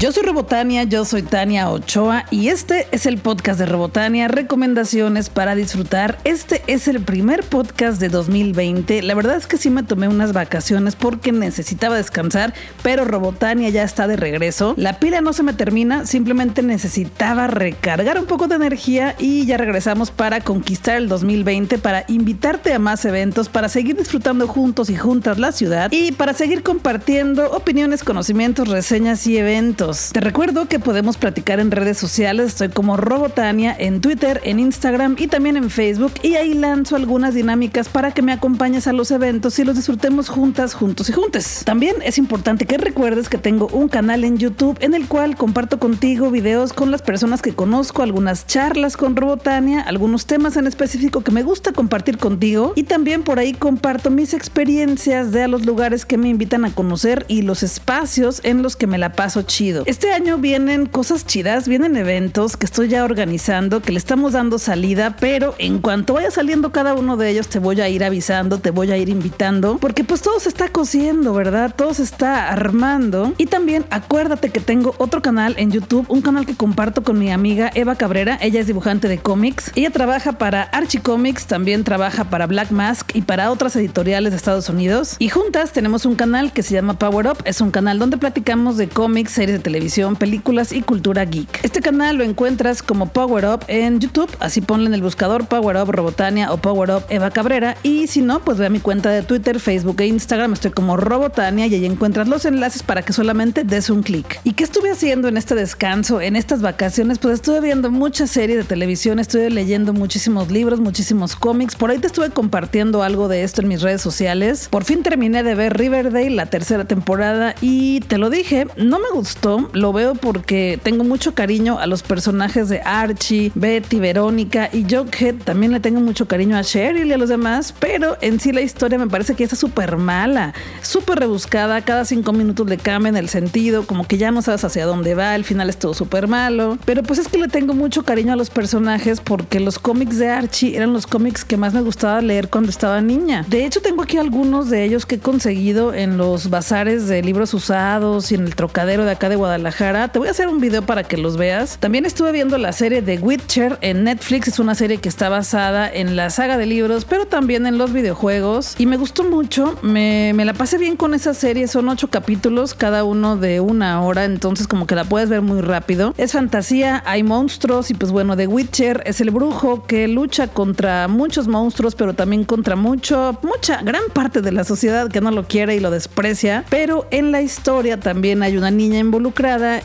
Yo soy Robotania, yo soy Tania Ochoa y este es el podcast de Robotania, recomendaciones para disfrutar. Este es el primer podcast de 2020. La verdad es que sí me tomé unas vacaciones porque necesitaba descansar, pero Robotania ya está de regreso. La pila no se me termina, simplemente necesitaba recargar un poco de energía y ya regresamos para conquistar el 2020, para invitarte a más eventos, para seguir disfrutando juntos y juntas la ciudad y para seguir compartiendo opiniones, conocimientos, reseñas y eventos. Te recuerdo que podemos platicar en redes sociales. Estoy como Robotania en Twitter, en Instagram y también en Facebook. Y ahí lanzo algunas dinámicas para que me acompañes a los eventos y los disfrutemos juntas, juntos y juntes. También es importante que recuerdes que tengo un canal en YouTube en el cual comparto contigo videos con las personas que conozco, algunas charlas con Robotania, algunos temas en específico que me gusta compartir contigo y también por ahí comparto mis experiencias de a los lugares que me invitan a conocer y los espacios en los que me la paso chido. Este año vienen cosas chidas, vienen eventos que estoy ya organizando, que le estamos dando salida, pero en cuanto vaya saliendo cada uno de ellos te voy a ir avisando, te voy a ir invitando, porque pues todo se está cosiendo, ¿verdad? Todo se está armando. Y también acuérdate que tengo otro canal en YouTube, un canal que comparto con mi amiga Eva Cabrera, ella es dibujante de cómics, ella trabaja para Archie Comics, también trabaja para Black Mask y para otras editoriales de Estados Unidos. Y juntas tenemos un canal que se llama Power Up, es un canal donde platicamos de cómics, series de televisión, películas y cultura geek. Este canal lo encuentras como Power Up en YouTube, así ponle en el buscador Power Up Robotania o Power Up Eva Cabrera y si no, pues ve a mi cuenta de Twitter, Facebook e Instagram, estoy como Robotania y ahí encuentras los enlaces para que solamente des un clic. ¿Y qué estuve haciendo en este descanso, en estas vacaciones? Pues estuve viendo muchas series de televisión, estuve leyendo muchísimos libros, muchísimos cómics, por ahí te estuve compartiendo algo de esto en mis redes sociales. Por fin terminé de ver Riverdale, la tercera temporada y te lo dije, no me gustó, lo veo porque tengo mucho cariño a los personajes de Archie, Betty, Verónica y Jughead. También le tengo mucho cariño a Cheryl y a los demás, pero en sí la historia me parece que está súper mala, súper rebuscada. Cada cinco minutos le cambian el sentido, como que ya no sabes hacia dónde va. El final es todo súper malo. Pero pues es que le tengo mucho cariño a los personajes porque los cómics de Archie eran los cómics que más me gustaba leer cuando estaba niña. De hecho, tengo aquí algunos de ellos que he conseguido en los bazares de libros usados y en el trocadero de acá de Guadalajara. Te voy a hacer un video para que los veas. También estuve viendo la serie de Witcher en Netflix. Es una serie que está basada en la saga de libros, pero también en los videojuegos. Y me gustó mucho. Me, me la pasé bien con esa serie. Son ocho capítulos, cada uno de una hora. Entonces, como que la puedes ver muy rápido. Es fantasía, hay monstruos. Y pues bueno, The Witcher es el brujo que lucha contra muchos monstruos, pero también contra mucho, mucha, gran parte de la sociedad que no lo quiere y lo desprecia. Pero en la historia también hay una niña involucrada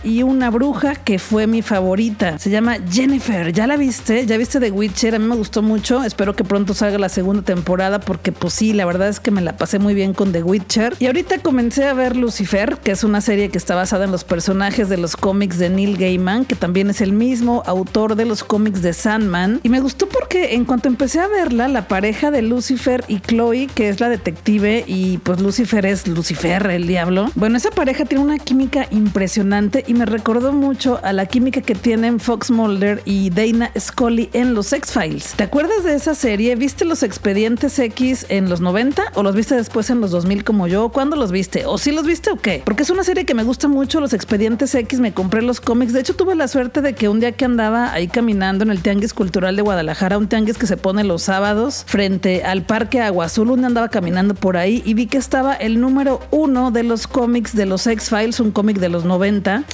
y una bruja que fue mi favorita. Se llama Jennifer. ¿Ya la viste? ¿Ya viste The Witcher? A mí me gustó mucho. Espero que pronto salga la segunda temporada porque pues sí, la verdad es que me la pasé muy bien con The Witcher. Y ahorita comencé a ver Lucifer, que es una serie que está basada en los personajes de los cómics de Neil Gaiman, que también es el mismo autor de los cómics de Sandman. Y me gustó porque en cuanto empecé a verla, la pareja de Lucifer y Chloe, que es la detective y pues Lucifer es Lucifer, el diablo. Bueno, esa pareja tiene una química impresionante y me recordó mucho a la química que tienen Fox Mulder y Dana Scully en los X-Files. ¿Te acuerdas de esa serie? ¿Viste los expedientes X en los 90 o los viste después en los 2000 como yo? ¿Cuándo los viste? ¿O si los viste o qué? Porque es una serie que me gusta mucho, los expedientes X, me compré los cómics. De hecho, tuve la suerte de que un día que andaba ahí caminando en el Tianguis Cultural de Guadalajara, un tianguis que se pone los sábados frente al Parque Agua Azul, un andaba caminando por ahí y vi que estaba el número uno de los cómics de los X-Files, un cómic de los 90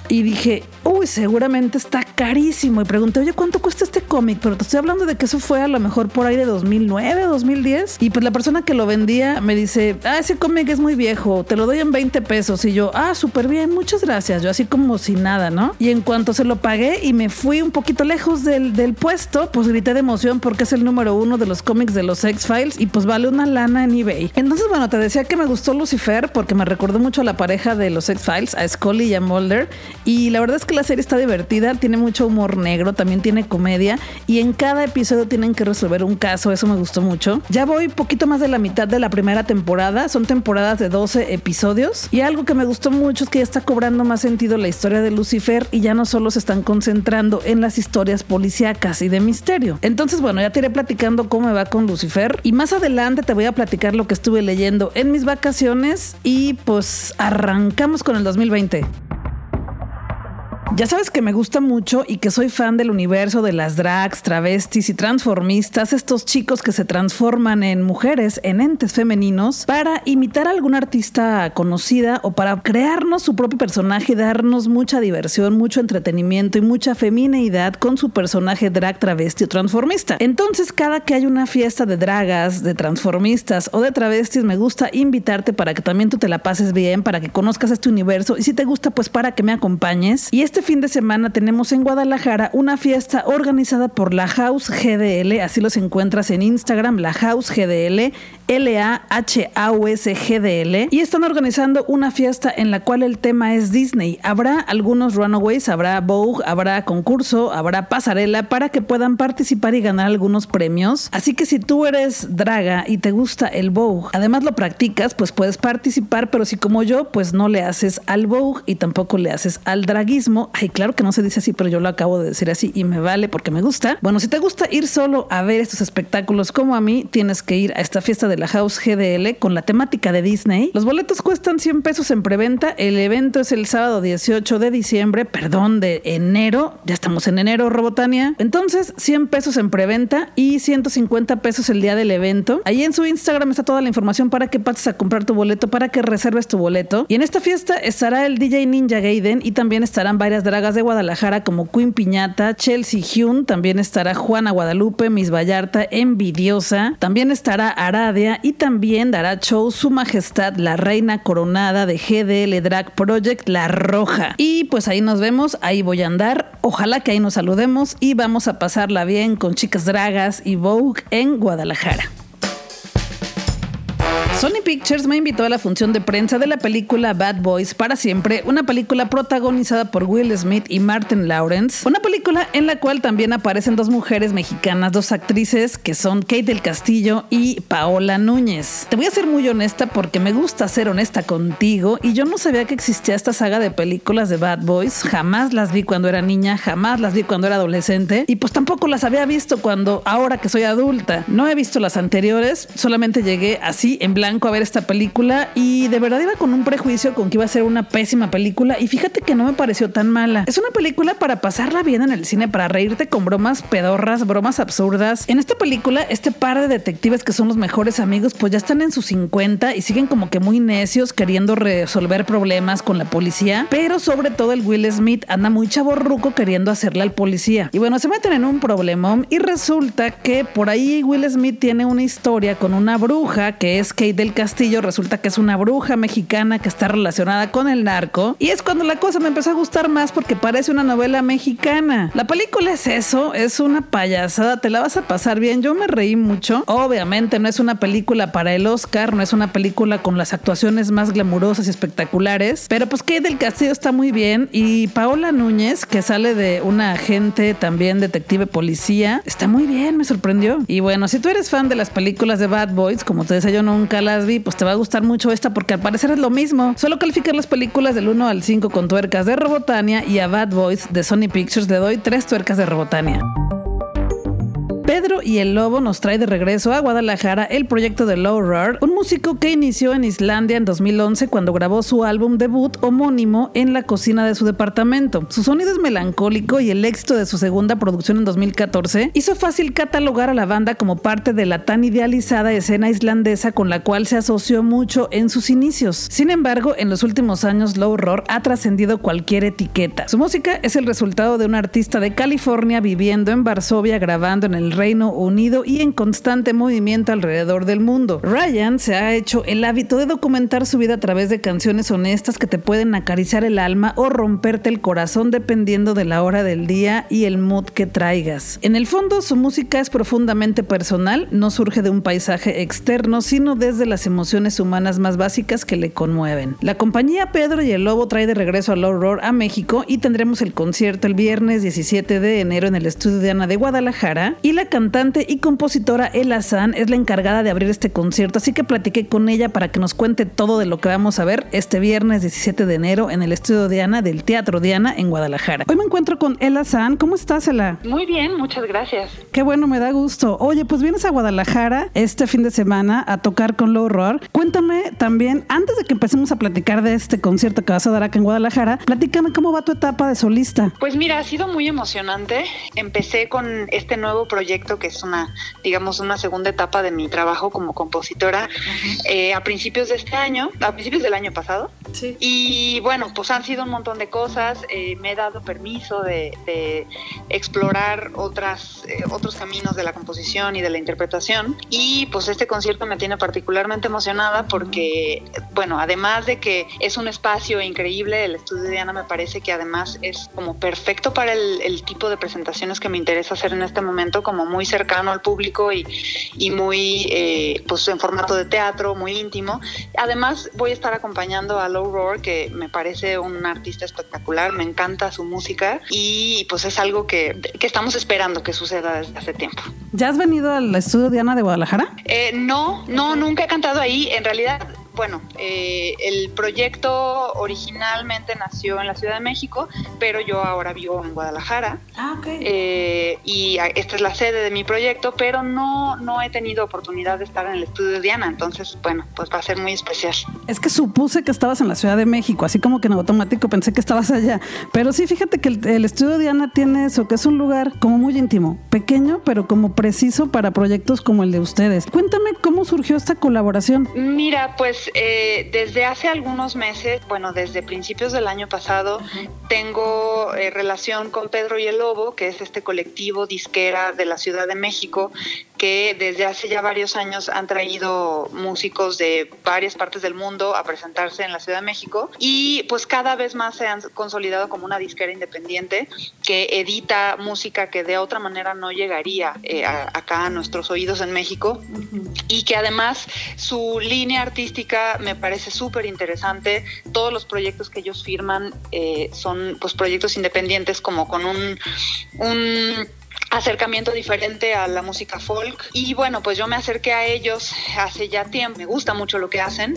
y dije, uy, seguramente está carísimo. Y pregunté, oye, ¿cuánto cuesta este cómic? Pero te estoy hablando de que eso fue a lo mejor por ahí de 2009, 2010. Y pues la persona que lo vendía me dice, ah, ese cómic es muy viejo, te lo doy en 20 pesos. Y yo, ah, súper bien, muchas gracias. Yo así como si nada, ¿no? Y en cuanto se lo pagué y me fui un poquito lejos del, del puesto, pues grité de emoción porque es el número uno de los cómics de los X-Files y pues vale una lana en eBay. Entonces, bueno, te decía que me gustó Lucifer porque me recordó mucho a la pareja de los X-Files, a Scully y a y la verdad es que la serie está divertida, tiene mucho humor negro, también tiene comedia y en cada episodio tienen que resolver un caso, eso me gustó mucho. Ya voy poquito más de la mitad de la primera temporada, son temporadas de 12 episodios y algo que me gustó mucho es que ya está cobrando más sentido la historia de Lucifer y ya no solo se están concentrando en las historias policíacas y de misterio. Entonces, bueno, ya te iré platicando cómo me va con Lucifer y más adelante te voy a platicar lo que estuve leyendo en mis vacaciones y pues arrancamos con el 2020. Ya sabes que me gusta mucho y que soy fan del universo de las drags, travestis y transformistas, estos chicos que se transforman en mujeres, en entes femeninos, para imitar a algún artista conocida o para crearnos su propio personaje y darnos mucha diversión, mucho entretenimiento y mucha femineidad con su personaje drag, travesti o transformista. Entonces, cada que hay una fiesta de dragas, de transformistas o de travestis, me gusta invitarte para que también tú te la pases bien, para que conozcas este universo y si te gusta, pues para que me acompañes. Y este fin de semana tenemos en Guadalajara una fiesta organizada por la House GDL, así los encuentras en Instagram, la House GDL, L-A-H-A-U-S-G-D-L, y están organizando una fiesta en la cual el tema es Disney. Habrá algunos runaways, habrá Vogue, habrá concurso, habrá pasarela para que puedan participar y ganar algunos premios. Así que si tú eres draga y te gusta el Vogue, además lo practicas, pues puedes participar, pero si como yo, pues no le haces al Vogue y tampoco le haces al draguismo, Ay, claro que no se dice así, pero yo lo acabo de decir así y me vale porque me gusta. Bueno, si te gusta ir solo a ver estos espectáculos como a mí, tienes que ir a esta fiesta de la House GDL con la temática de Disney. Los boletos cuestan 100 pesos en preventa. El evento es el sábado 18 de diciembre, perdón, de enero. Ya estamos en enero, Robotania. Entonces, 100 pesos en preventa y 150 pesos el día del evento. Ahí en su Instagram está toda la información para que pases a comprar tu boleto, para que reserves tu boleto. Y en esta fiesta estará el DJ Ninja Gaiden y también estarán varias dragas de Guadalajara como Queen Piñata, Chelsea Hyun, también estará Juana Guadalupe, Miss Vallarta, Envidiosa, también estará Aradia y también dará show Su Majestad la Reina Coronada de GDL Drag Project La Roja. Y pues ahí nos vemos, ahí voy a andar, ojalá que ahí nos saludemos y vamos a pasarla bien con chicas dragas y Vogue en Guadalajara. Sony Pictures me invitó a la función de prensa de la película Bad Boys para siempre, una película protagonizada por Will Smith y Martin Lawrence, una película en la cual también aparecen dos mujeres mexicanas, dos actrices que son Kate del Castillo y Paola Núñez. Te voy a ser muy honesta porque me gusta ser honesta contigo y yo no sabía que existía esta saga de películas de Bad Boys, jamás las vi cuando era niña, jamás las vi cuando era adolescente y pues tampoco las había visto cuando ahora que soy adulta. No he visto las anteriores, solamente llegué así en blanco a ver esta película y de verdad iba con un prejuicio con que iba a ser una pésima película y fíjate que no me pareció tan mala. Es una película para pasarla bien en el cine, para reírte con bromas pedorras, bromas absurdas. En esta película, este par de detectives que son los mejores amigos, pues ya están en sus 50 y siguen como que muy necios queriendo resolver problemas con la policía, pero sobre todo el Will Smith anda muy chaborruco queriendo hacerle al policía. Y bueno, se meten en un problemón y resulta que por ahí Will Smith tiene una historia con una bruja que es Kate del Castillo resulta que es una bruja mexicana que está relacionada con el narco. Y es cuando la cosa me empezó a gustar más porque parece una novela mexicana. La película es eso, es una payasada, te la vas a pasar bien. Yo me reí mucho. Obviamente no es una película para el Oscar, no es una película con las actuaciones más glamurosas y espectaculares. Pero pues Kate del Castillo está muy bien. Y Paola Núñez, que sale de una agente también detective policía, está muy bien, me sorprendió. Y bueno, si tú eres fan de las películas de Bad Boys, como te decía, yo nunca la vi, pues te va a gustar mucho esta porque al parecer es lo mismo. Solo calificar las películas del 1 al 5 con tuercas de Robotania y a Bad Boys de Sony Pictures le doy 3 tuercas de Robotania. Pedro y el Lobo nos trae de regreso a Guadalajara el proyecto de Low Roar, un músico que inició en Islandia en 2011 cuando grabó su álbum debut homónimo en la cocina de su departamento. Su sonido es melancólico y el éxito de su segunda producción en 2014 hizo fácil catalogar a la banda como parte de la tan idealizada escena islandesa con la cual se asoció mucho en sus inicios. Sin embargo, en los últimos años Low Roar ha trascendido cualquier etiqueta. Su música es el resultado de un artista de California viviendo en Varsovia grabando en el Reino Unido y en constante movimiento alrededor del mundo. Ryan se ha hecho el hábito de documentar su vida a través de canciones honestas que te pueden acariciar el alma o romperte el corazón dependiendo de la hora del día y el mood que traigas. En el fondo, su música es profundamente personal, no surge de un paisaje externo, sino desde las emociones humanas más básicas que le conmueven. La compañía Pedro y el Lobo trae de regreso a Low Roar a México y tendremos el concierto el viernes 17 de enero en el estudio de Ana de Guadalajara y la cantante y compositora Ella San es la encargada de abrir este concierto, así que platiqué con ella para que nos cuente todo de lo que vamos a ver este viernes 17 de enero en el estudio Diana del Teatro Diana en Guadalajara. Hoy me encuentro con Ella San. ¿Cómo estás, Ella? Muy bien, muchas gracias. Qué bueno, me da gusto. Oye, pues vienes a Guadalajara este fin de semana a tocar con Low Roar. Cuéntame también, antes de que empecemos a platicar de este concierto que vas a dar acá en Guadalajara, platícame cómo va tu etapa de solista. Pues mira, ha sido muy emocionante. Empecé con este nuevo proyecto que es una, digamos, una segunda etapa de mi trabajo como compositora eh, a principios de este año, a principios del año pasado. Sí. Y bueno, pues han sido un montón de cosas. Eh, me he dado permiso de, explorar otras, eh, otros caminos de la composición y de la interpretación. Y pues este concierto me tiene particularmente emocionada porque, bueno, además de que es un espacio increíble, el estudio de Diana me parece que además es como perfecto para el, el tipo de presentaciones que me interesa hacer en este momento, como muy cercano al público y, y muy, eh, pues en formato de teatro, muy íntimo. Además, voy a estar acompañando a Low Roar, que me parece un artista espectacular, me encanta su música y pues es algo que, que estamos esperando que suceda desde hace tiempo. ¿Ya has venido al estudio Diana de Guadalajara? Eh, no, no, nunca he cantado ahí. En realidad bueno, eh, el proyecto originalmente nació en la Ciudad de México, pero yo ahora vivo en Guadalajara. Ah, ok. Eh, y esta es la sede de mi proyecto, pero no, no he tenido oportunidad de estar en el estudio de Diana, entonces, bueno, pues va a ser muy especial. Es que supuse que estabas en la Ciudad de México, así como que en automático pensé que estabas allá. Pero sí, fíjate que el, el estudio de Diana tiene eso, que es un lugar como muy íntimo, pequeño, pero como preciso para proyectos como el de ustedes. Cuéntame cómo surgió esta colaboración. Mira, pues eh, desde hace algunos meses, bueno, desde principios del año pasado, tengo eh, relación con Pedro y el Lobo, que es este colectivo disquera de la Ciudad de México, que desde hace ya varios años han traído músicos de varias partes del mundo a presentarse en la Ciudad de México y pues cada vez más se han consolidado como una disquera independiente que edita música que de otra manera no llegaría eh, acá a nuestros oídos en México y que además su línea artística me parece súper interesante. Todos los proyectos que ellos firman eh, son pues proyectos independientes como con un acercamiento diferente a la música folk. Y bueno, pues yo me acerqué a ellos hace ya tiempo, me gusta mucho lo que hacen.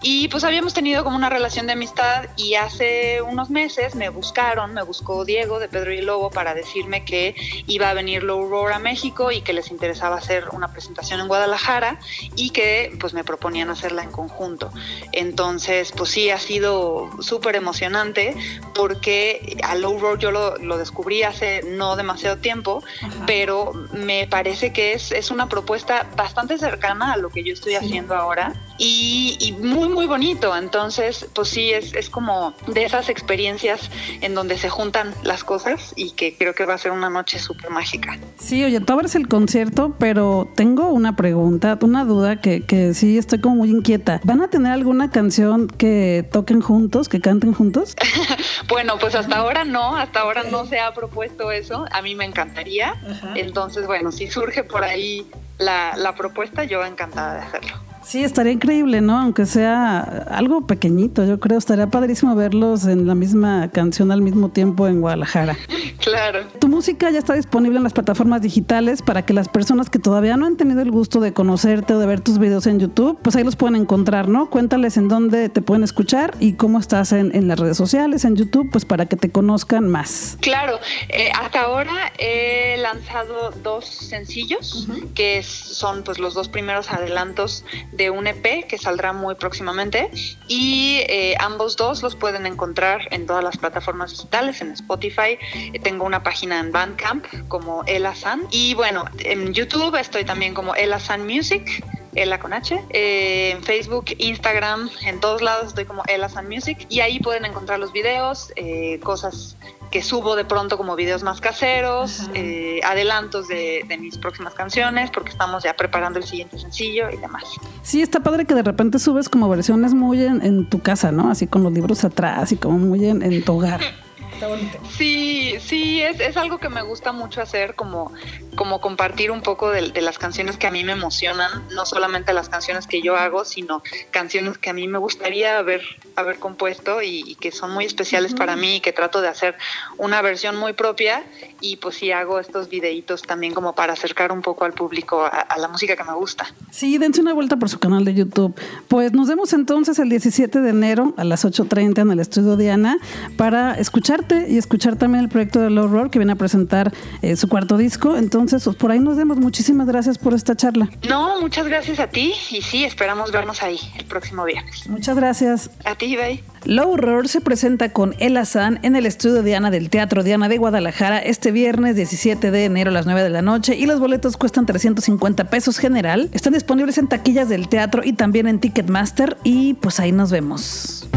Y pues habíamos tenido como una relación de amistad y hace unos meses me buscaron, me buscó Diego de Pedro y Lobo para decirme que iba a venir Low Roar a México y que les interesaba hacer una presentación en Guadalajara y que pues me proponían hacerla en conjunto. Entonces pues sí, ha sido súper emocionante porque a Low Roar yo lo, lo, descubrí hace no demasiado tiempo, Ajá. pero me parece que es, es una propuesta bastante cercana a lo que yo estoy sí. haciendo ahora y, y muy muy, bonito. Entonces, pues sí, es, es como de esas experiencias en donde se juntan las cosas y que creo que va a ser una noche súper mágica. Sí, oye, tú abres el concierto, pero tengo una pregunta, una duda que, que sí estoy como muy inquieta. ¿Van a tener alguna canción que toquen juntos, que canten juntos? bueno, pues hasta ahora no, hasta ahora no se ha propuesto eso. A mí me encantaría. Ajá. Entonces, bueno, si surge por ahí la, la propuesta, yo encantada de hacerlo. Sí, estaría increíble, ¿no? Aunque sea algo pequeñito, yo creo. Estaría padrísimo verlos en la misma canción al mismo tiempo en Guadalajara. Claro. Tu música ya está disponible en las plataformas digitales para que las personas que todavía no han tenido el gusto de conocerte o de ver tus videos en YouTube, pues ahí los pueden encontrar, ¿no? Cuéntales en dónde te pueden escuchar y cómo estás en, en las redes sociales, en YouTube, pues para que te conozcan más. Claro. Eh, hasta ahora he lanzado dos sencillos, uh -huh. que son pues los dos primeros adelantos de un EP que saldrá muy próximamente y eh, ambos dos los pueden encontrar en todas las plataformas digitales, en Spotify, tengo una página en Bandcamp como Ella San y bueno, en YouTube estoy también como Ella San Music. Ella con H, eh, en Facebook, Instagram, en todos lados estoy como Ella San Music y ahí pueden encontrar los videos, eh, cosas que subo de pronto como videos más caseros, eh, adelantos de, de, mis próximas canciones, porque estamos ya preparando el siguiente sencillo y demás. Sí, está padre que de repente subes como versiones muy en, en tu casa, ¿no? Así con los libros atrás y como muy en, en tu hogar. Está bonito. Sí, sí, es, es algo que me gusta mucho hacer, como, como compartir un poco de, de, las canciones que a mí me emocionan, no solamente las canciones que yo hago, sino canciones que a mí me gustaría haber, haber compuesto y, y que son muy especiales para mí y que trato de hacer una versión muy propia y pues sí hago estos videitos también como para acercar un poco al público a, a, la música que me gusta. Sí, dense una vuelta por su canal de YouTube. Pues nos vemos entonces el 17 de enero a las 8.30 en el estudio Diana para escucharte y escuchar también el proyecto de Low Roar que viene a presentar eh, su cuarto disco. Entonces, por ahí nos vemos. Muchísimas gracias por esta charla. No, muchas gracias a ti y sí, esperamos vernos ahí el próximo viernes. Muchas gracias. A ti, bye. Low Roar se presenta con El Azán en el estudio Diana del Teatro Diana de Guadalajara este viernes 17 de enero a las 9 de la noche y los boletos cuestan 350 pesos general. Están disponibles en taquillas del teatro y también en Ticketmaster y pues ahí nos vemos.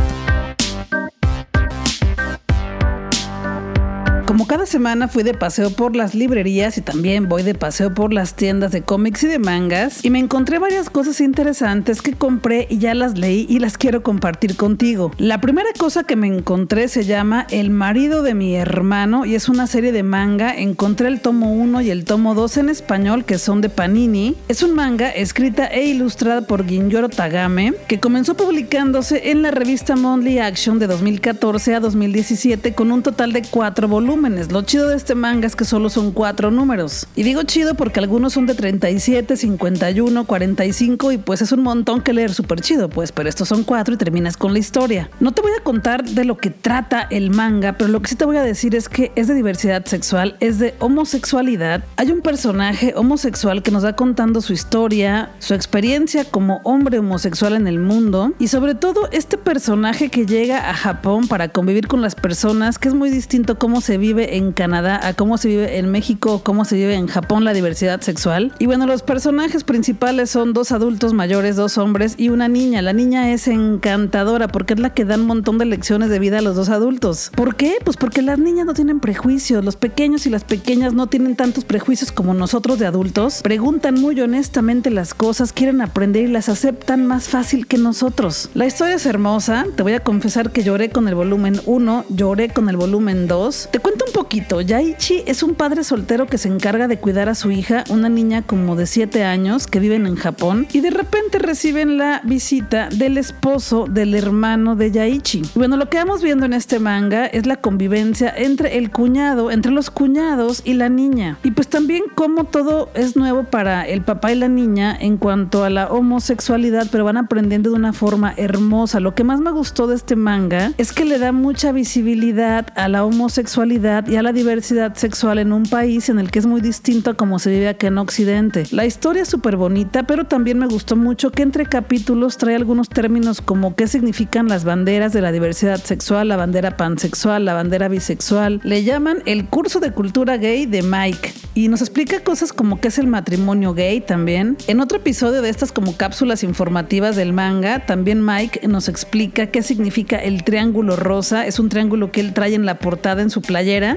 Como cada semana fui de paseo por las librerías y también voy de paseo por las tiendas de cómics y de mangas y me encontré varias cosas interesantes que compré y ya las leí y las quiero compartir contigo. La primera cosa que me encontré se llama El marido de mi hermano y es una serie de manga. Encontré el tomo 1 y el tomo 2 en español que son de Panini. Es un manga escrita e ilustrada por Ginjoro Tagame que comenzó publicándose en la revista Monthly Action de 2014 a 2017 con un total de cuatro volúmenes. Lo chido de este manga es que solo son cuatro números. Y digo chido porque algunos son de 37, 51, 45 y pues es un montón que leer súper chido, pues, pero estos son cuatro y terminas con la historia. No te voy a contar de lo que trata el manga, pero lo que sí te voy a decir es que es de diversidad sexual, es de homosexualidad. Hay un personaje homosexual que nos va contando su historia, su experiencia como hombre homosexual en el mundo y sobre todo este personaje que llega a Japón para convivir con las personas, que es muy distinto cómo se vive en Canadá a cómo se vive en México, cómo se vive en Japón la diversidad sexual. Y bueno, los personajes principales son dos adultos mayores, dos hombres y una niña. La niña es encantadora porque es la que da un montón de lecciones de vida a los dos adultos. ¿Por qué? Pues porque las niñas no tienen prejuicios, los pequeños y las pequeñas no tienen tantos prejuicios como nosotros de adultos. Preguntan muy honestamente las cosas, quieren aprender y las aceptan más fácil que nosotros. La historia es hermosa, te voy a confesar que lloré con el volumen 1, lloré con el volumen 2. Te cuento un poquito. Yaichi es un padre soltero que se encarga de cuidar a su hija, una niña como de 7 años que viven en Japón, y de repente reciben la visita del esposo del hermano de Yaichi. Bueno, lo que vamos viendo en este manga es la convivencia entre el cuñado, entre los cuñados y la niña. Y pues también cómo todo es nuevo para el papá y la niña en cuanto a la homosexualidad, pero van aprendiendo de una forma hermosa. Lo que más me gustó de este manga es que le da mucha visibilidad a la homosexualidad y a la diversidad sexual en un país en el que es muy distinto a como se vive aquí en Occidente. La historia es súper bonita, pero también me gustó mucho que entre capítulos trae algunos términos como qué significan las banderas de la diversidad sexual, la bandera pansexual, la bandera bisexual. Le llaman el curso de cultura gay de Mike y nos explica cosas como qué es el matrimonio gay también. En otro episodio de estas como cápsulas informativas del manga, también Mike nos explica qué significa el triángulo rosa. Es un triángulo que él trae en la portada en su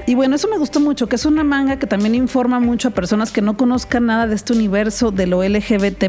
Y bueno, eso me gustó mucho, que es una manga que también informa mucho a personas que no conozcan nada de este universo de lo LGBT.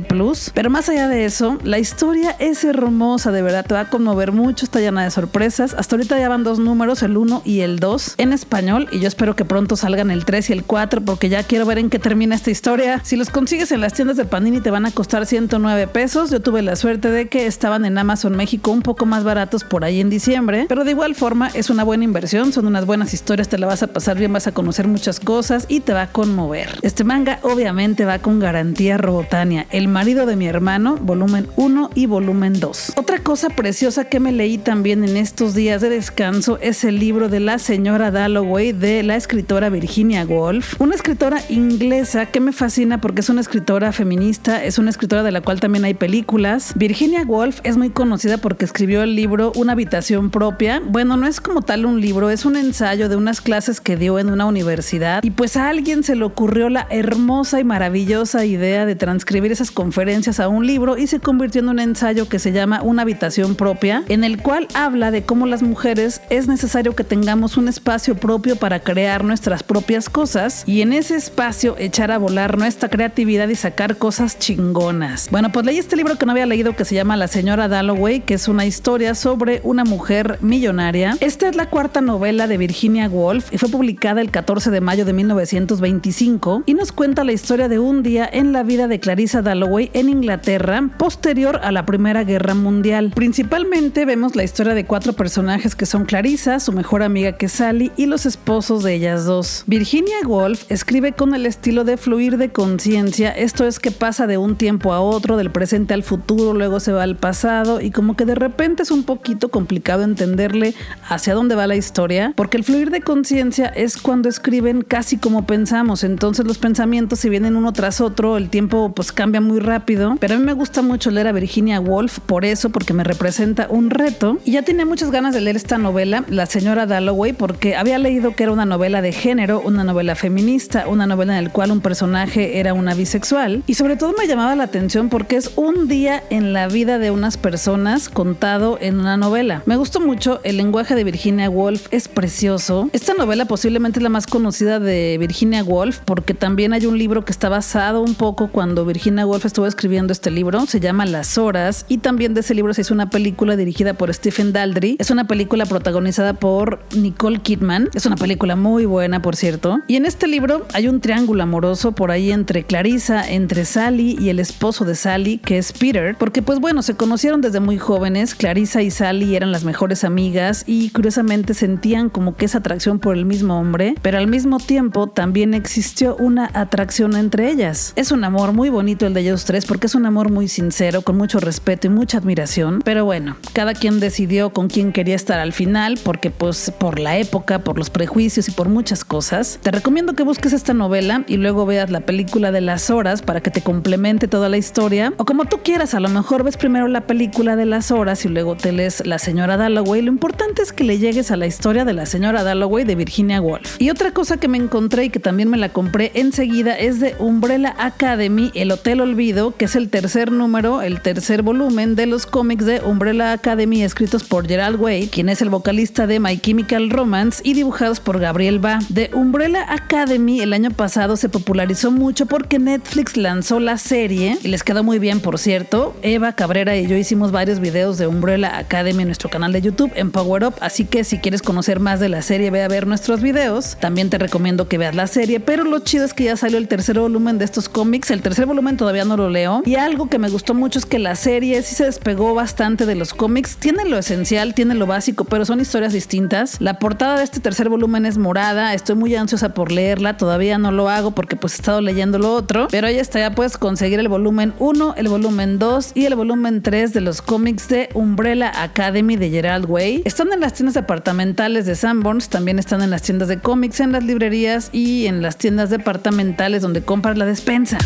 Pero más allá de eso, la historia es hermosa, de verdad, te va a conmover mucho, está llena de sorpresas. Hasta ahorita ya van dos números, el 1 y el 2, en español. Y yo espero que pronto salgan el 3 y el 4, porque ya quiero ver en qué termina esta historia. Si los consigues en las tiendas de Panini, te van a costar 109 pesos. Yo tuve la suerte de que estaban en Amazon México un poco más baratos por ahí en diciembre. Pero de igual forma, es una buena inversión, son unas buenas historias, la vas a pasar bien, vas a conocer muchas cosas y te va a conmover. Este manga obviamente va con garantía Robotania, El marido de mi hermano, volumen 1 y volumen 2. Otra cosa preciosa que me leí también en estos días de descanso es el libro de la señora Dalloway de la escritora Virginia Woolf, una escritora inglesa que me fascina porque es una escritora feminista, es una escritora de la cual también hay películas. Virginia Woolf es muy conocida porque escribió el libro Una habitación propia. Bueno, no es como tal un libro, es un ensayo de unas clases que dio en una universidad y pues a alguien se le ocurrió la hermosa y maravillosa idea de transcribir esas conferencias a un libro y se convirtió en un ensayo que se llama Una habitación propia, en el cual habla de cómo las mujeres es necesario que tengamos un espacio propio para crear nuestras propias cosas y en ese espacio echar a volar nuestra creatividad y sacar cosas chingonas. Bueno, pues leí este libro que no había leído que se llama La señora Dalloway, que es una historia sobre una mujer millonaria. Esta es la cuarta novela de Virginia Woolf y fue publicada el 14 de mayo de 1925 y nos cuenta la historia de un día en la vida de Clarissa Dalloway en Inglaterra posterior a la Primera Guerra Mundial. Principalmente vemos la historia de cuatro personajes que son Clarissa, su mejor amiga que Sally y los esposos de ellas dos. Virginia Woolf escribe con el estilo de fluir de conciencia, esto es que pasa de un tiempo a otro, del presente al futuro, luego se va al pasado y como que de repente es un poquito complicado entenderle hacia dónde va la historia, porque el fluir de conciencia es cuando escriben casi como pensamos, entonces los pensamientos si vienen uno tras otro, el tiempo pues cambia muy rápido, pero a mí me gusta mucho leer a Virginia Woolf por eso, porque me representa un reto y ya tenía muchas ganas de leer esta novela, La señora Dalloway, porque había leído que era una novela de género, una novela feminista, una novela en la cual un personaje era una bisexual y sobre todo me llamaba la atención porque es un día en la vida de unas personas contado en una novela. Me gustó mucho el lenguaje de Virginia Woolf, es precioso. Esta novela posiblemente es la más conocida de Virginia Woolf porque también hay un libro que está basado un poco cuando Virginia Woolf estuvo escribiendo este libro, se llama Las Horas y también de ese libro se hizo una película dirigida por Stephen Daldry. Es una película protagonizada por Nicole Kidman, es una película muy buena por cierto. Y en este libro hay un triángulo amoroso por ahí entre Clarissa, entre Sally y el esposo de Sally que es Peter, porque pues bueno, se conocieron desde muy jóvenes, Clarissa y Sally eran las mejores amigas y curiosamente sentían como que esa atracción por el mismo hombre, pero al mismo tiempo también existió una atracción entre ellas. Es un amor muy bonito el de ellos tres porque es un amor muy sincero, con mucho respeto y mucha admiración, pero bueno, cada quien decidió con quién quería estar al final porque pues por la época, por los prejuicios y por muchas cosas. Te recomiendo que busques esta novela y luego veas la película de las horas para que te complemente toda la historia o como tú quieras, a lo mejor ves primero la película de las horas y luego te lees La señora Dalloway. Lo importante es que le llegues a la historia de la señora Dalloway de Virginia Woolf. Y otra cosa que me encontré y que también me la compré enseguida es de Umbrella Academy, El Hotel Olvido, que es el tercer número, el tercer volumen de los cómics de Umbrella Academy escritos por Gerald Way, quien es el vocalista de My Chemical Romance y dibujados por Gabriel Ba. De Umbrella Academy el año pasado se popularizó mucho porque Netflix lanzó la serie y les quedó muy bien, por cierto. Eva Cabrera y yo hicimos varios videos de Umbrella Academy en nuestro canal de YouTube en Power Up, así que si quieres conocer más de la serie, ve a ver nuestros videos. También te recomiendo que veas la serie, pero lo chido es que ya salió el tercer volumen de estos cómics. El tercer volumen todavía no lo leo. Y algo que me gustó mucho es que la serie sí se despegó bastante de los cómics. Tiene lo esencial, tiene lo básico, pero son historias distintas. La portada de este tercer volumen es morada. Estoy muy ansiosa por leerla. Todavía no lo hago porque pues he estado leyendo lo otro. Pero ya está, ya puedes conseguir el volumen 1, el volumen 2 y el volumen 3 de los cómics de Umbrella Academy de Gerald Way. Están en las tiendas departamentales de Sanborns, también están en las tiendas de cómics, en las librerías y en las tiendas departamentales donde compras la despensa.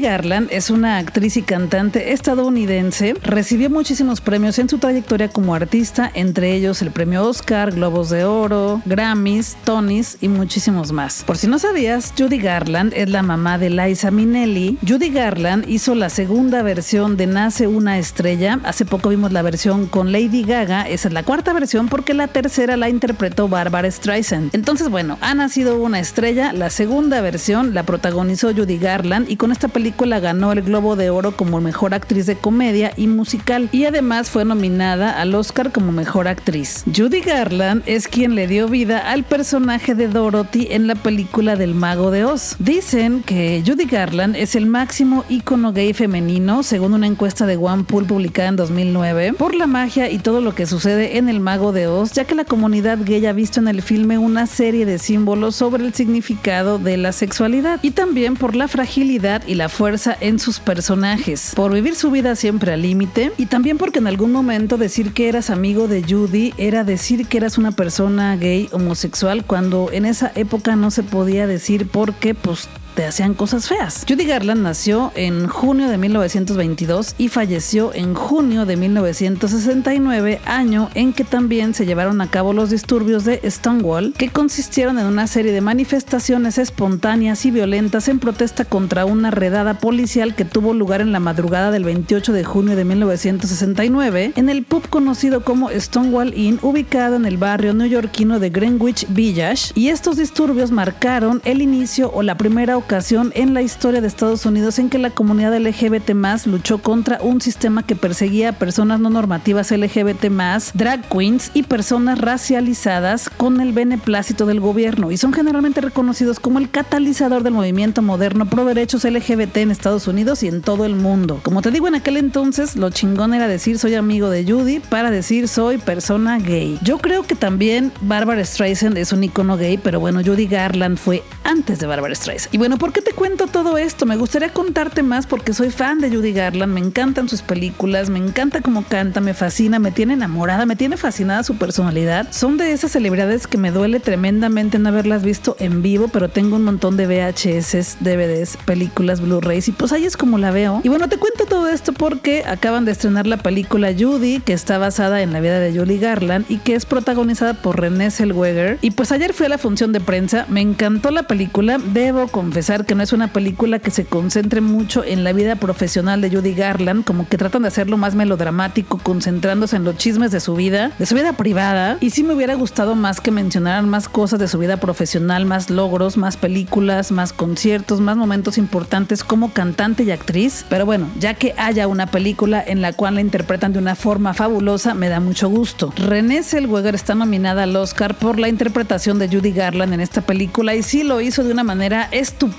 Garland es una actriz y cantante estadounidense. Recibió muchísimos premios en su trayectoria como artista, entre ellos el premio Oscar, Globos de Oro, Grammys, Tonys y muchísimos más. Por si no sabías, Judy Garland es la mamá de Liza Minnelli. Judy Garland hizo la segunda versión de Nace una estrella. Hace poco vimos la versión con Lady Gaga. Esa es la cuarta versión porque la tercera la interpretó Barbara Streisand. Entonces, bueno, ha nacido una estrella. La segunda versión la protagonizó Judy Garland y con esta película ganó el Globo de Oro como mejor actriz de comedia y musical y además fue nominada al Oscar como mejor actriz. Judy Garland es quien le dio vida al personaje de Dorothy en la película del Mago de Oz. Dicen que Judy Garland es el máximo ícono gay femenino según una encuesta de OnePool publicada en 2009 por la magia y todo lo que sucede en el Mago de Oz, ya que la comunidad gay ha visto en el filme una serie de símbolos sobre el significado de la sexualidad y también por la fragilidad y la fuerza en sus personajes, por vivir su vida siempre al límite y también porque en algún momento decir que eras amigo de Judy era decir que eras una persona gay homosexual cuando en esa época no se podía decir porque pues te hacían cosas feas. Judy Garland nació en junio de 1922 y falleció en junio de 1969, año en que también se llevaron a cabo los disturbios de Stonewall, que consistieron en una serie de manifestaciones espontáneas y violentas en protesta contra una redada policial que tuvo lugar en la madrugada del 28 de junio de 1969 en el pub conocido como Stonewall Inn, ubicado en el barrio neoyorquino de Greenwich Village, y estos disturbios marcaron el inicio o la primera ocasión en la historia de Estados Unidos en que la comunidad LGBT luchó contra un sistema que perseguía a personas no normativas LGBT drag queens y personas racializadas con el beneplácito del gobierno y son generalmente reconocidos como el catalizador del movimiento moderno pro derechos LGBT en Estados Unidos y en todo el mundo. Como te digo, en aquel entonces lo chingón era decir soy amigo de Judy para decir soy persona gay. Yo creo que también Barbara Streisand es un icono gay, pero bueno, Judy Garland fue antes de Barbara Streisand. Y bueno, ¿por qué te cuento todo esto? Me gustaría contarte más porque soy fan de Judy Garland, me encantan sus películas, me encanta cómo canta, me fascina, me tiene enamorada, me tiene fascinada su personalidad. Son de esas celebridades que me duele tremendamente no haberlas visto en vivo, pero tengo un montón de VHS, DVDs, películas, Blu-rays y pues ahí es como la veo. Y bueno, te cuento todo esto porque acaban de estrenar la película Judy, que está basada en la vida de Julie Garland y que es protagonizada por Renée Zellweger. Y pues ayer fui a la función de prensa, me encantó la película. Debo confesar que no es una película que se concentre mucho en la vida profesional de Judy Garland, como que tratan de hacerlo más melodramático, concentrándose en los chismes de su vida, de su vida privada. Y sí me hubiera gustado más que mencionaran más cosas de su vida profesional, más logros, más películas, más conciertos, más momentos importantes como cantante y actriz. Pero bueno, ya que haya una película en la cual la interpretan de una forma fabulosa, me da mucho gusto. Renée Zellweger está nominada al Oscar por la interpretación de Judy Garland en esta película y sí lo hizo de una manera estupenda.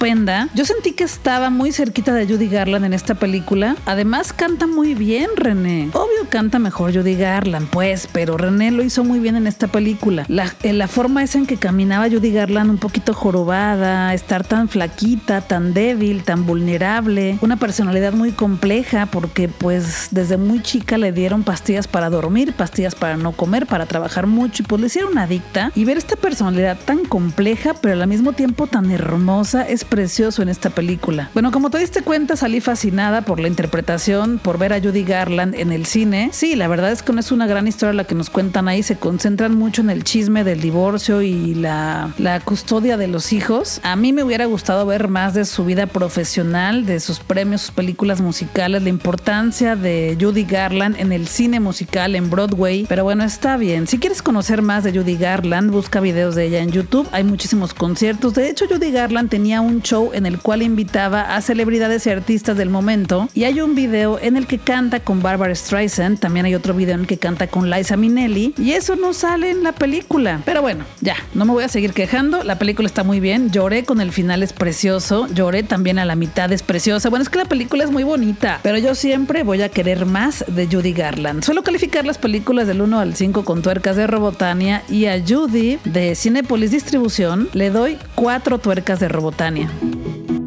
Yo sentí que estaba muy cerquita de Judy Garland en esta película. Además canta muy bien René. Obvio canta mejor Judy Garland, pues, pero René lo hizo muy bien en esta película. La, la forma esa en que caminaba Judy Garland un poquito jorobada, estar tan flaquita, tan débil, tan vulnerable, una personalidad muy compleja porque pues desde muy chica le dieron pastillas para dormir, pastillas para no comer, para trabajar mucho y pues le hicieron adicta y ver esta personalidad tan compleja pero al mismo tiempo tan hermosa es precioso en esta película. Bueno, como te diste cuenta salí fascinada por la interpretación, por ver a Judy Garland en el cine. Sí, la verdad es que no es una gran historia la que nos cuentan ahí, se concentran mucho en el chisme del divorcio y la, la custodia de los hijos. A mí me hubiera gustado ver más de su vida profesional, de sus premios, sus películas musicales, la importancia de Judy Garland en el cine musical en Broadway. Pero bueno, está bien. Si quieres conocer más de Judy Garland, busca videos de ella en YouTube. Hay muchísimos conciertos. De hecho, Judy Garland tenía un show en el cual invitaba a celebridades y artistas del momento. Y hay un video en el que canta con Barbara Streisand. También hay otro video en el que canta con Liza Minnelli. Y eso no sale en la película. Pero bueno, ya, no me voy a seguir quejando. La película está muy bien. Lloré con el final, es precioso. Lloré también a la mitad, es preciosa. Bueno, es que la película es muy bonita. Pero yo siempre voy a querer más de Judy Garland. Suelo calificar las películas del 1 al 5 con tuercas de Robotania y a Judy de Cinepolis Distribución le doy 4 tuercas de Robotania. California.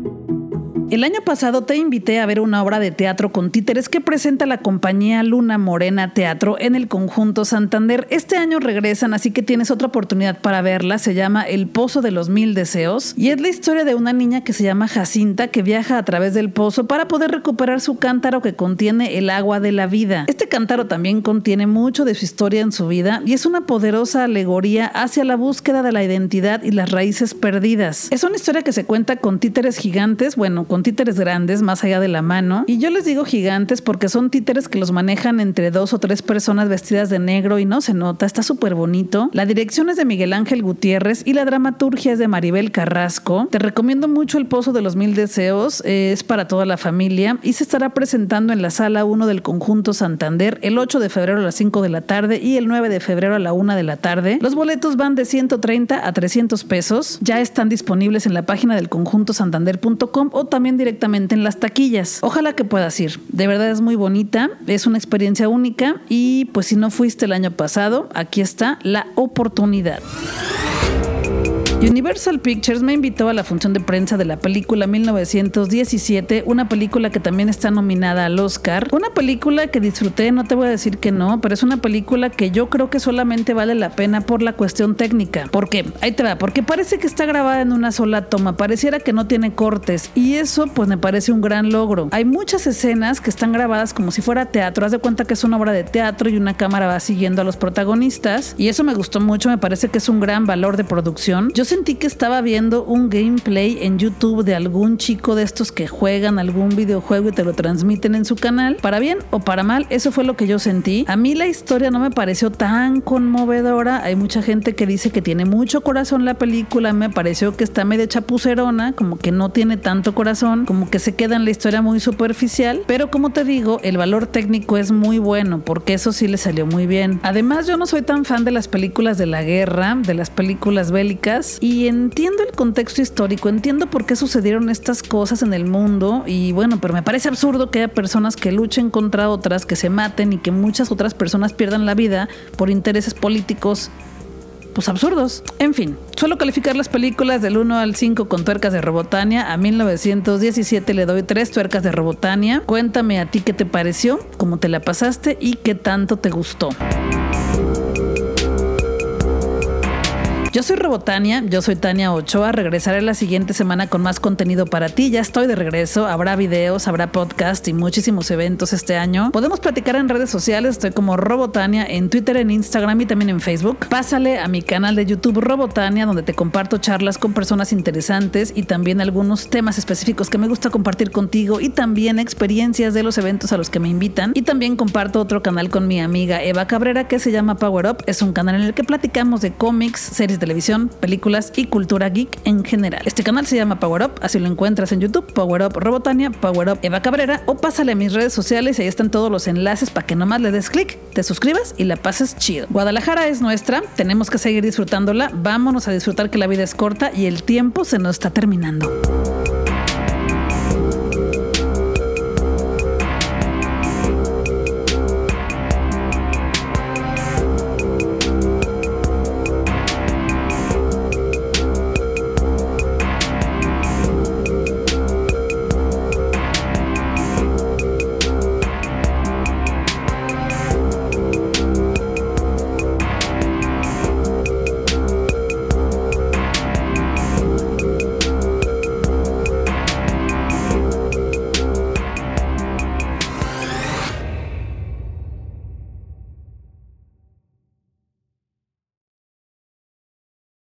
El año pasado te invité a ver una obra de teatro con títeres que presenta la compañía Luna Morena Teatro en el conjunto Santander. Este año regresan, así que tienes otra oportunidad para verla. Se llama El Pozo de los Mil Deseos y es la historia de una niña que se llama Jacinta que viaja a través del pozo para poder recuperar su cántaro que contiene el agua de la vida. Este cántaro también contiene mucho de su historia en su vida y es una poderosa alegoría hacia la búsqueda de la identidad y las raíces perdidas. Es una historia que se cuenta con títeres gigantes, bueno, con títeres grandes más allá de la mano. Y yo les digo gigantes porque son títeres que los manejan entre dos o tres personas vestidas de negro y no se nota, está súper bonito. La dirección es de Miguel Ángel Gutiérrez y la dramaturgia es de Maribel Carrasco. Te recomiendo mucho El Pozo de los Mil Deseos, es para toda la familia y se estará presentando en la sala 1 del conjunto Santander el 8 de febrero a las 5 de la tarde y el 9 de febrero a la 1 de la tarde. Los boletos van de 130 a 300 pesos. Ya están disponibles en la página del conjunto santander.com o también directamente en las taquillas. Ojalá que puedas ir. De verdad es muy bonita, es una experiencia única y pues si no fuiste el año pasado, aquí está la oportunidad. Universal Pictures me invitó a la función de prensa de la película 1917, una película que también está nominada al Oscar. Una película que disfruté, no te voy a decir que no, pero es una película que yo creo que solamente vale la pena por la cuestión técnica. ¿Por qué? Ahí te va, porque parece que está grabada en una sola toma, pareciera que no tiene cortes y eso pues me parece un gran logro. Hay muchas escenas que están grabadas como si fuera teatro, haz de cuenta que es una obra de teatro y una cámara va siguiendo a los protagonistas y eso me gustó mucho, me parece que es un gran valor de producción. Yo sentí que estaba viendo un gameplay en YouTube de algún chico de estos que juegan algún videojuego y te lo transmiten en su canal. Para bien o para mal, eso fue lo que yo sentí. A mí la historia no me pareció tan conmovedora. Hay mucha gente que dice que tiene mucho corazón la película. Me pareció que está medio chapucerona, como que no tiene tanto corazón, como que se queda en la historia muy superficial. Pero como te digo, el valor técnico es muy bueno porque eso sí le salió muy bien. Además, yo no soy tan fan de las películas de la guerra, de las películas bélicas y entiendo el contexto histórico, entiendo por qué sucedieron estas cosas en el mundo y bueno, pero me parece absurdo que haya personas que luchen contra otras, que se maten y que muchas otras personas pierdan la vida por intereses políticos pues absurdos. En fin, suelo calificar las películas del 1 al 5 con tuercas de Robotania. A 1917 le doy 3 tuercas de Robotania. Cuéntame a ti qué te pareció, cómo te la pasaste y qué tanto te gustó. Yo soy Robotania, yo soy Tania Ochoa. Regresaré la siguiente semana con más contenido para ti. Ya estoy de regreso. Habrá videos, habrá podcast y muchísimos eventos este año. Podemos platicar en redes sociales. Estoy como Robotania en Twitter, en Instagram y también en Facebook. Pásale a mi canal de YouTube Robotania, donde te comparto charlas con personas interesantes y también algunos temas específicos que me gusta compartir contigo y también experiencias de los eventos a los que me invitan. Y también comparto otro canal con mi amiga Eva Cabrera que se llama Power Up. Es un canal en el que platicamos de cómics, series de televisión, películas y cultura geek en general. Este canal se llama Power Up, así lo encuentras en YouTube, Power Up Robotania, Power Up Eva Cabrera o pásale a mis redes sociales ahí están todos los enlaces para que nomás le des clic, te suscribas y la pases chido. Guadalajara es nuestra, tenemos que seguir disfrutándola, vámonos a disfrutar que la vida es corta y el tiempo se nos está terminando.